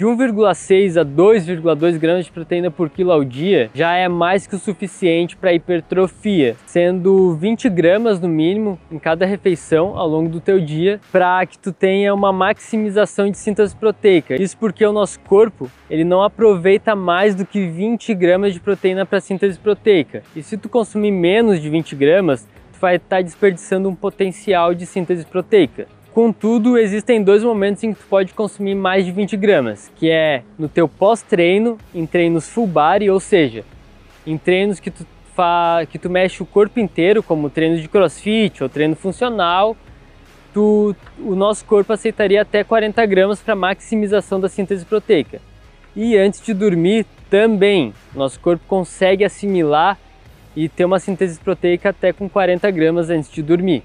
De 1,6 a 2,2 gramas de proteína por quilo ao dia já é mais que o suficiente para hipertrofia, sendo 20 gramas no mínimo em cada refeição ao longo do teu dia para que tu tenha uma maximização de síntese proteica. Isso porque o nosso corpo ele não aproveita mais do que 20 gramas de proteína para síntese proteica. E se tu consumir menos de 20 gramas, tu vai estar tá desperdiçando um potencial de síntese proteica. Contudo, existem dois momentos em que tu pode consumir mais de 20 gramas, que é no teu pós-treino, em treinos full body, ou seja, em treinos que tu, fa... que tu mexe o corpo inteiro, como treinos de crossfit ou treino funcional, tu... o nosso corpo aceitaria até 40 gramas para maximização da síntese proteica. E antes de dormir também, nosso corpo consegue assimilar e ter uma síntese proteica até com 40 gramas antes de dormir.